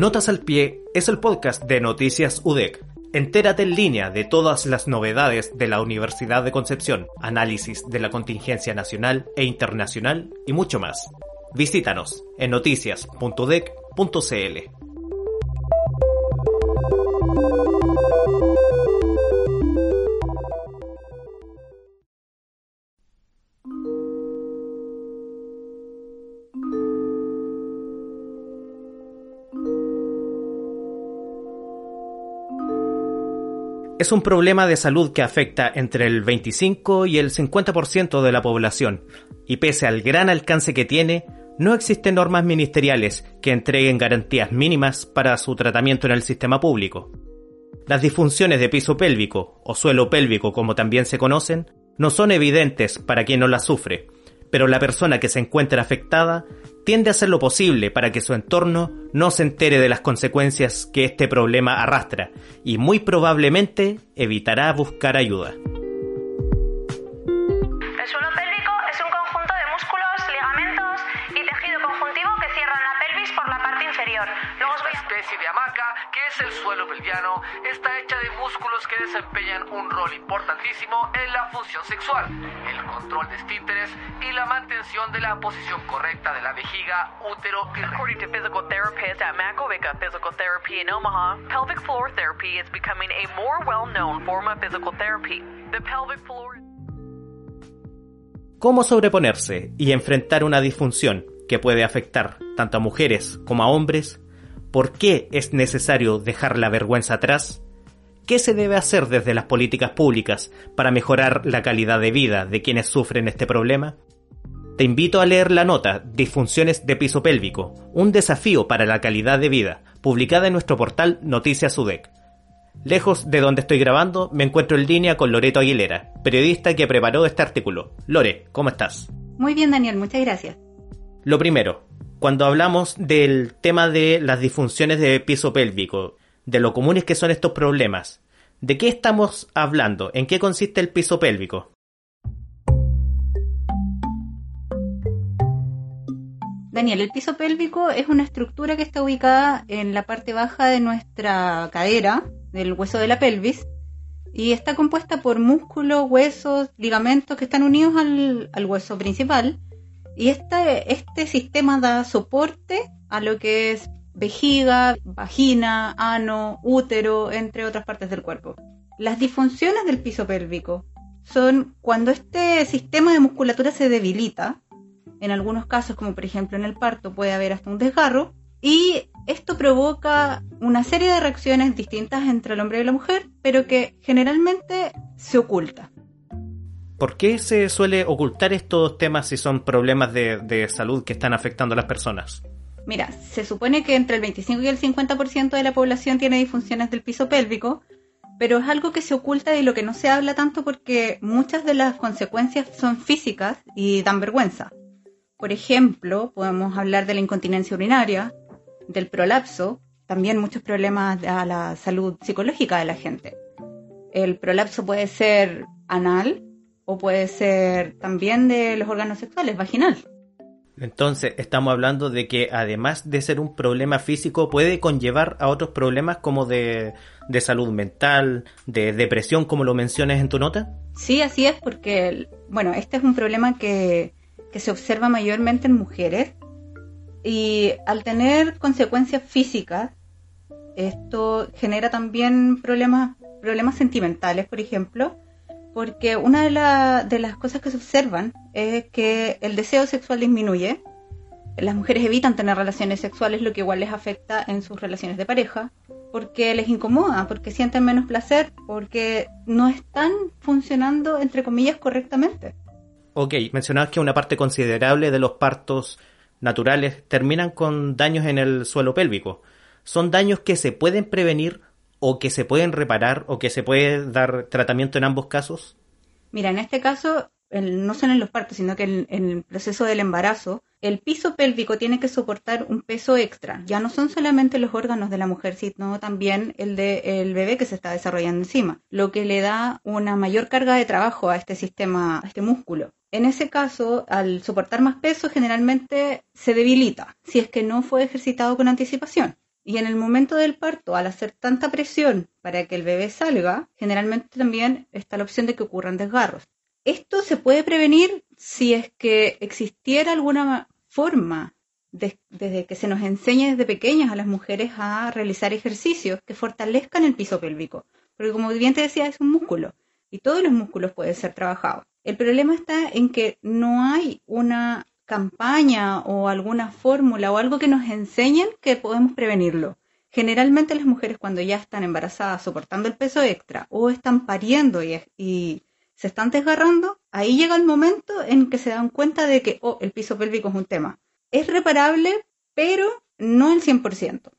Notas al Pie es el podcast de Noticias UDEC. Entérate en línea de todas las novedades de la Universidad de Concepción, análisis de la contingencia nacional e internacional y mucho más. Visítanos en noticias.udec.cl. es un problema de salud que afecta entre el 25 y el 50% de la población, y pese al gran alcance que tiene, no existen normas ministeriales que entreguen garantías mínimas para su tratamiento en el sistema público. Las disfunciones de piso pélvico, o suelo pélvico como también se conocen, no son evidentes para quien no las sufre, pero la persona que se encuentra afectada tiende a hacer lo posible para que su entorno no se entere de las consecuencias que este problema arrastra y muy probablemente evitará buscar ayuda. El suelo pelviano, está hecha de músculos que desempeñan un rol importantísimo en la función sexual, el control de esfínteres y la mantención de la posición correcta de la vejiga, útero y. According to physical therapists at Makovica Physical Therapy in Omaha, pelvic floor therapy is becoming a more well-known form of physical therapy. The pelvic floor ¿Cómo sobreponerse y enfrentar una disfunción que puede afectar tanto a mujeres como a hombres? ¿Por qué es necesario dejar la vergüenza atrás? ¿Qué se debe hacer desde las políticas públicas para mejorar la calidad de vida de quienes sufren este problema? Te invito a leer la nota Disfunciones de piso pélvico, un desafío para la calidad de vida, publicada en nuestro portal Noticias UDEC. Lejos de donde estoy grabando, me encuentro en línea con Loreto Aguilera, periodista que preparó este artículo. Lore, ¿cómo estás? Muy bien, Daniel, muchas gracias. Lo primero, cuando hablamos del tema de las disfunciones de piso pélvico, de lo comunes que son estos problemas, ¿de qué estamos hablando? ¿En qué consiste el piso pélvico? Daniel, el piso pélvico es una estructura que está ubicada en la parte baja de nuestra cadera, del hueso de la pelvis, y está compuesta por músculos, huesos, ligamentos que están unidos al, al hueso principal. Y este, este sistema da soporte a lo que es vejiga, vagina, ano, útero, entre otras partes del cuerpo. Las disfunciones del piso pélvico son cuando este sistema de musculatura se debilita, en algunos casos, como por ejemplo en el parto, puede haber hasta un desgarro, y esto provoca una serie de reacciones distintas entre el hombre y la mujer, pero que generalmente se oculta. ¿Por qué se suele ocultar estos temas si son problemas de, de salud que están afectando a las personas? Mira, se supone que entre el 25 y el 50% de la población tiene disfunciones del piso pélvico, pero es algo que se oculta y lo que no se habla tanto porque muchas de las consecuencias son físicas y dan vergüenza. Por ejemplo, podemos hablar de la incontinencia urinaria, del prolapso, también muchos problemas a la salud psicológica de la gente. El prolapso puede ser anal o puede ser también de los órganos sexuales, vaginal. Entonces, estamos hablando de que además de ser un problema físico, puede conllevar a otros problemas como de, de salud mental, de depresión, como lo mencionas en tu nota. Sí, así es, porque, bueno, este es un problema que, que se observa mayormente en mujeres y al tener consecuencias físicas, esto genera también problemas, problemas sentimentales, por ejemplo, porque una de, la- de las cosas que se observan es que el deseo sexual disminuye, las mujeres evitan tener relaciones sexuales, lo que igual les afecta en sus relaciones de pareja. porque les incomoda, porque sienten menos placer, porque no están funcionando, entre comillas, correctamente. Ok, mencionabas que una parte considerable de los partos naturales terminan con daños en el suelo pélvico. ¿Son daños que se pueden prevenir o que se pueden reparar o que se puede dar tratamiento en ambos casos? Mira, en este caso, no solo en los partos, sino que en, el proceso del embarazo, el piso pélvico tiene que soportar un peso extra. Ya no son solamente los órganos de la mujer, sino también el del bebé que se está desarrollando encima, lo que le da una mayor carga de trabajo a este sistema, a este músculo. En ese caso, al soportar más peso, generalmente se debilita si es que no fue ejercitado con anticipación. Y en el momento del parto, al hacer tanta presión para que el bebé salga, generalmente también está la opción de que ocurran desgarros. Esto se puede prevenir si es que existiera alguna forma desde que se nos enseñe desde pequeñas a las mujeres a realizar ejercicios que fortalezcan el piso pélvico. Porque como bien te decía, es un músculo y todos los músculos pueden ser trabajados. El problema está en que no hay una campaña o alguna fórmula o algo que nos enseñen que podemos prevenirlo. Generalmente las mujeres cuando ya están embarazadas soportando el peso extra o están pariendo y, se están desgarrando, ahí llega el momento en que se dan cuenta de que oh, el piso pélvico es un tema. Es reparable, pero no el 100%.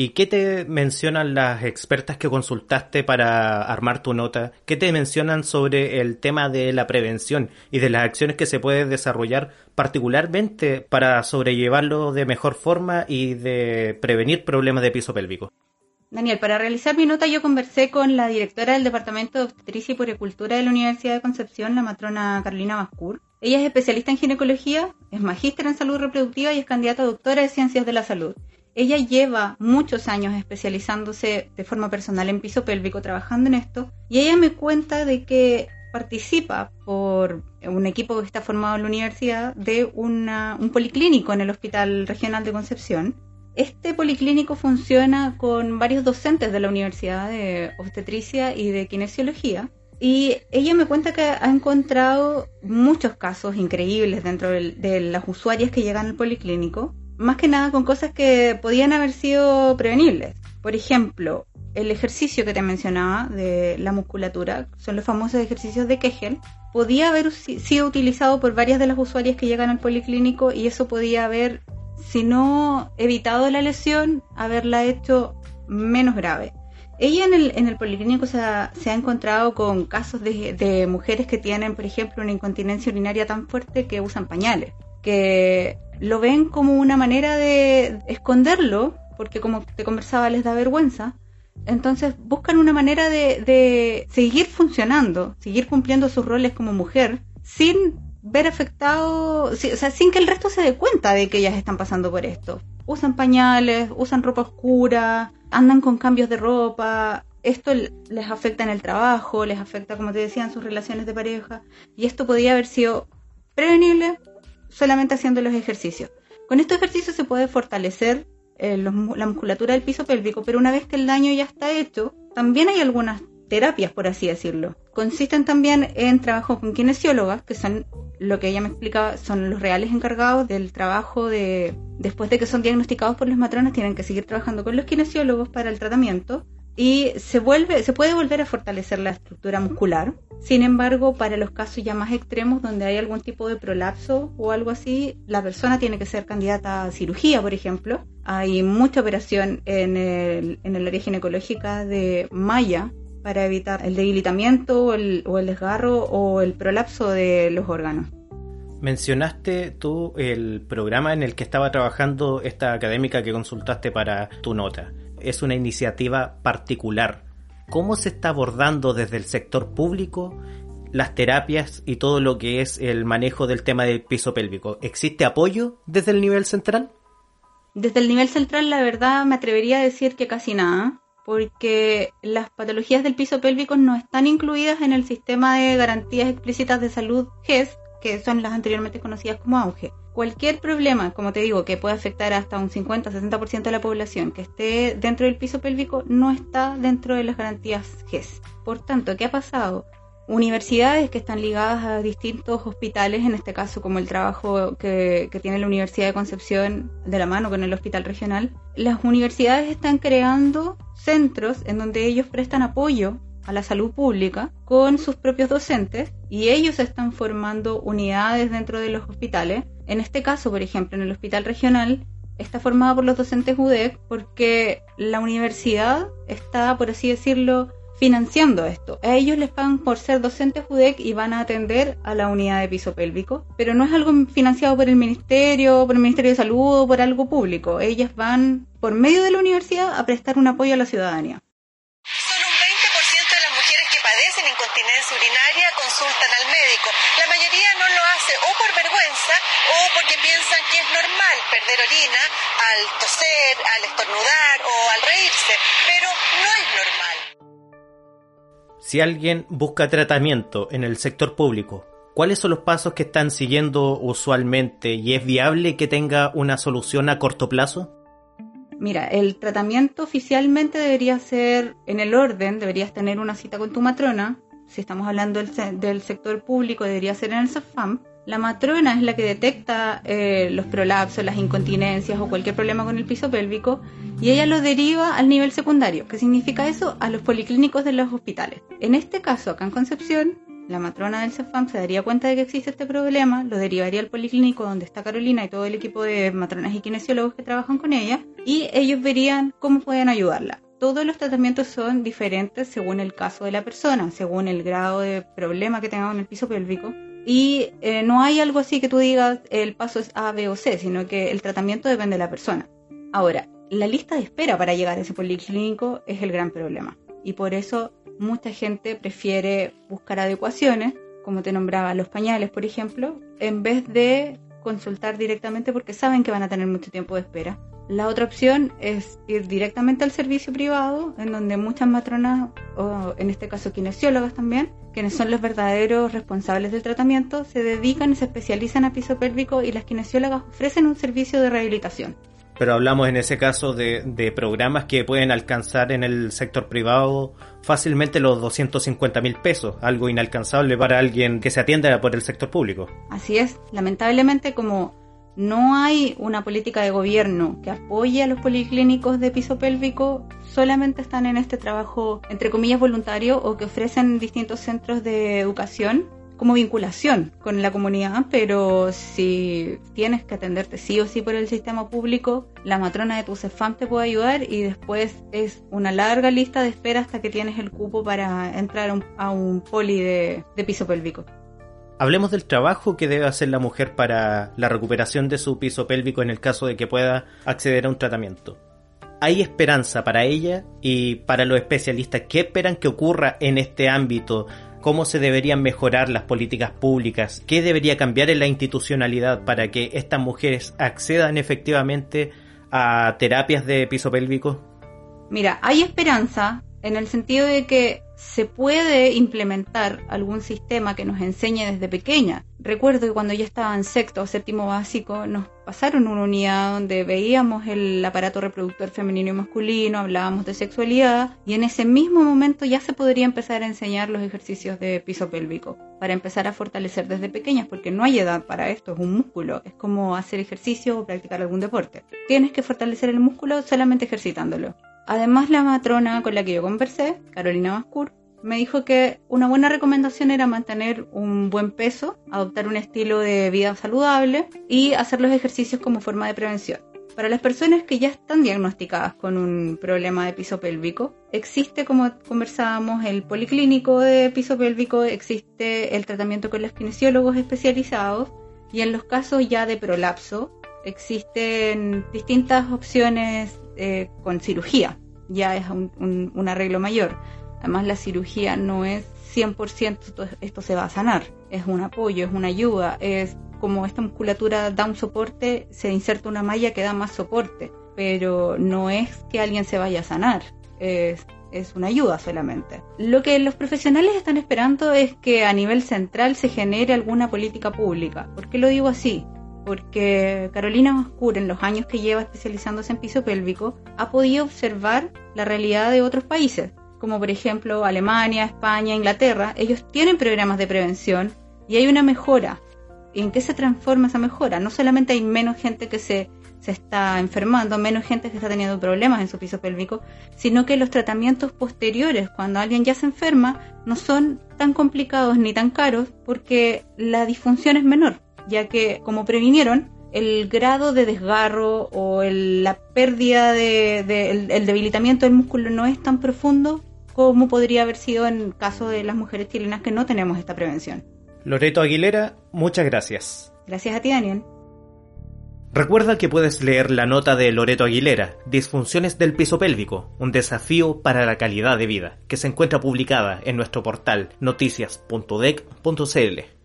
¿Y qué te mencionan las expertas que consultaste para armar tu nota? ¿Qué te mencionan sobre el tema de la prevención y de las acciones que se puede desarrollar particularmente para sobrellevarlo de mejor forma y de prevenir problemas de piso pélvico? Daniel, para realizar mi nota yo conversé con la directora del Departamento de Obstetricia y Puericultura de la Universidad de Concepción, la matrona Carolina Mascur. Ella es especialista en ginecología, es magíster en salud reproductiva y es candidata a doctora de ciencias de la salud. Ella lleva muchos años especializándose de forma personal en piso pélvico, trabajando en esto, y ella me cuenta de que participa por un equipo que está formado en la universidad de un policlínico en el Hospital Regional de Concepción. Este policlínico funciona con varios docentes de la Universidad de Obstetricia y de Kinesiología. Y ella me cuenta que ha encontrado muchos casos increíbles dentro de las usuarias que llegan al policlínico más que nada con cosas que podían haber sido prevenibles. Por ejemplo, el ejercicio que te mencionaba de la musculatura, son los famosos ejercicios de Kegel, podía haber sido utilizado por varias de las usuarias que llegan al policlínico y eso podía haber, si no evitado la lesión, haberla hecho menos grave. Ella en el, policlínico se ha, se ha encontrado con casos de mujeres que tienen, por ejemplo, una incontinencia urinaria tan fuerte que usan pañales, que lo ven como una manera de esconderlo, porque como te conversaba les da vergüenza. Entonces buscan una manera de, seguir funcionando, seguir cumpliendo sus roles como mujer, sin ver afectado, o sea, sin que el resto se dé cuenta de que ellas están pasando por esto. Usan pañales, usan ropa oscura, andan con cambios de ropa. Esto les afecta en el trabajo, les afecta, como te decía, en sus relaciones de pareja. Y esto podría haber sido prevenible solamente haciendo los ejercicios. Con estos ejercicios se puede fortalecer eh, la musculatura del piso pélvico, pero una vez que el daño ya está hecho, también hay algunas terapias, por así decirlo. Consisten también en trabajo con kinesiólogas, que son lo que ella me explicaba, son los reales encargados del trabajo de, después de que son diagnosticados por los matrones, tienen que seguir trabajando con los kinesiólogos para el tratamiento y se vuelve, se puede volver a fortalecer la estructura muscular. Sin embargo, para los casos ya más extremos donde hay algún tipo de prolapso o algo así, la persona tiene que ser candidata a cirugía, por ejemplo. Hay mucha operación en el, en el área ginecológica de malla para evitar el debilitamiento o el, o el desgarro o el prolapso de los órganos. Mencionaste tú el programa en el que estaba trabajando esta académica que consultaste para tu nota es una iniciativa particular. ¿Cómo se está abordando desde el sector público las terapias y todo lo que es el manejo del tema del piso pélvico? ¿Existe apoyo desde el nivel central? Desde el nivel central, la verdad, me atrevería a decir que casi nada, porque las patologías del piso pélvico no están incluidas en el sistema de garantías explícitas de salud GES, que son las anteriormente conocidas como AUGE cualquier problema, como te digo, que puede afectar hasta un 50-60% de la población que esté dentro del piso pélvico, no está dentro de las garantías GES. Por tanto, ¿qué ha pasado? universidades que están ligadas a distintos hospitales, en este caso como el trabajo que, tiene la Universidad de Concepción de la mano con el Hospital Regional, las universidades están creando centros en donde ellos prestan apoyo a la salud pública con sus propios docentes y ellos están formando unidades dentro de los hospitales. En este caso, por ejemplo, en el Hospital Regional está formado por los docentes UDEC porque la universidad está, por así decirlo, financiando esto. A ellos les pagan por ser docentes UDEC y van a atender a la unidad de piso pélvico, pero no es algo financiado por el ministerio, por el Ministerio de Salud o por algo público. Ellas van por medio de la universidad a prestar un apoyo a la ciudadanía. Solo un 20% de las mujeres que padecen incontinencia urinaria consultan al médico. La mayoría no lo hace o por vergüenza o porque piensan que es normal perder orina al toser, al estornudar o al reírse, pero no es normal. Si alguien busca tratamiento en el sector público, ¿cuáles son los pasos que están siguiendo usualmente y es viable que tenga una solución a corto plazo? Mira, el tratamiento oficialmente debería ser en el orden, deberías tener una cita con tu matrona. Si estamos hablando del, del sector público, debería ser en el SAFAM. La matrona es la que detecta eh, los prolapsos, las incontinencias o cualquier problema con el piso pélvico y ella lo deriva al nivel secundario. ¿Qué significa eso? A los policlínicos de los hospitales. En este caso, acá en Concepción, la matrona del CEFAM se daría cuenta de que existe este problema, lo derivaría al policlínico donde está Carolina y todo el equipo de matronas y kinesiólogos que trabajan con ella y ellos verían cómo pueden ayudarla todos los tratamientos son diferentes según el caso de la persona, según el grado de problema que tenga en el piso pélvico. Y eh, no hay algo así que tú digas el paso es A, B o C, sino que el tratamiento depende de la persona. Ahora, la lista de espera para llegar a ese policlínico es el gran problema. Y por eso mucha gente prefiere buscar adecuaciones, como te nombraba los pañales, por ejemplo, en vez de consultar directamente porque saben que van a tener mucho tiempo de espera. La otra opción es ir directamente al servicio privado, en donde muchas matronas, o en este caso kinesiólogas también, quienes son los verdaderos responsables del tratamiento, se dedican y se especializan a piso pélvico y las kinesiólogas ofrecen un servicio de rehabilitación. Pero hablamos en ese caso de, de programas que pueden alcanzar en el sector privado fácilmente los 250 mil pesos, algo inalcanzable para alguien que se atienda por el sector público. Así es, lamentablemente como no hay una política de gobierno que apoye a los policlínicos de piso pélvico, solamente están en este trabajo, entre comillas, voluntario o que ofrecen distintos centros de educación como vinculación con la comunidad, pero si tienes que atenderte sí o sí por el sistema público, la matrona de tu CEFAM te puede ayudar y después es una larga lista de espera hasta que tienes el cupo para entrar a un, poli de piso pélvico. Hablemos del trabajo que debe hacer la mujer para la recuperación de su piso pélvico en el caso de que pueda acceder a un tratamiento. ¿Hay esperanza para ella y para los especialistas? ¿Qué esperan que ocurra en este ámbito? ¿Cómo se deberían mejorar las políticas públicas? ¿Qué debería cambiar en la institucionalidad para que estas mujeres accedan efectivamente a terapias de piso pélvico? Mira, hay esperanza en el sentido de que se puede implementar algún sistema que nos enseñe desde pequeña. Recuerdo que cuando yo estaba en sexto o séptimo básico nos pasaron una unidad donde veíamos el aparato reproductor femenino y masculino, hablábamos de sexualidad y en ese mismo momento ya se podría empezar a enseñar los ejercicios de piso pélvico para empezar a fortalecer desde pequeñas porque no hay edad para esto, es un músculo, es como hacer ejercicio o practicar algún deporte. Tienes que fortalecer el músculo solamente ejercitándolo. Además, la matrona con la que yo conversé, Carolina Mascur, me dijo que una buena recomendación era mantener un buen peso, adoptar un estilo de vida saludable y hacer los ejercicios como forma de prevención. Para las personas que ya están diagnosticadas con un problema de piso pélvico, existe, como conversábamos, el policlínico de piso pélvico, existe el tratamiento con los kinesiólogos especializados y en los casos ya de prolapso existen distintas opciones eh, con cirugía, ya es un, arreglo mayor. Además la cirugía no es 100% esto, se va a sanar, es un apoyo, es una ayuda, es como esta musculatura da un soporte, se inserta una malla que da más soporte, pero no es que alguien se vaya a sanar, es, es una ayuda solamente. Lo que los profesionales están esperando es que a nivel central se genere alguna política pública. ¿Por qué lo digo así? Porque Carolina Mascur, en los años que lleva especializándose en piso pélvico, ha podido observar la realidad de otros países. como por ejemplo Alemania, España, Inglaterra, ellos tienen programas de prevención y hay una mejora. ¿En qué se transforma esa mejora? No solamente hay menos gente que se, se está enfermando, menos gente que está teniendo problemas en su piso pélvico, sino que los tratamientos posteriores, cuando alguien ya se enferma, no son tan complicados ni tan caros porque la disfunción es menor, ya que como previnieron, el grado de desgarro o la pérdida de, el, debilitamiento del músculo no es tan profundo como podría haber sido en el caso de las mujeres chilenas que no tenemos esta prevención. Loreto Aguilera, muchas gracias. Gracias a ti, Daniel. Recuerda que puedes leer la nota de Loreto Aguilera, Disfunciones del piso pélvico, un desafío para la calidad de vida, que se encuentra publicada en nuestro portal noticias.dec.cl.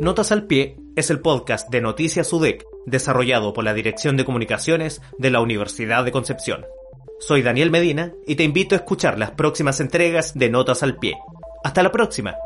Notas al Pie es el podcast de Noticias UDEC, desarrollado por la Dirección de Comunicaciones de la Universidad de Concepción. Soy Daniel Medina y te invito a escuchar las próximas entregas de Notas al Pie. Hasta la próxima.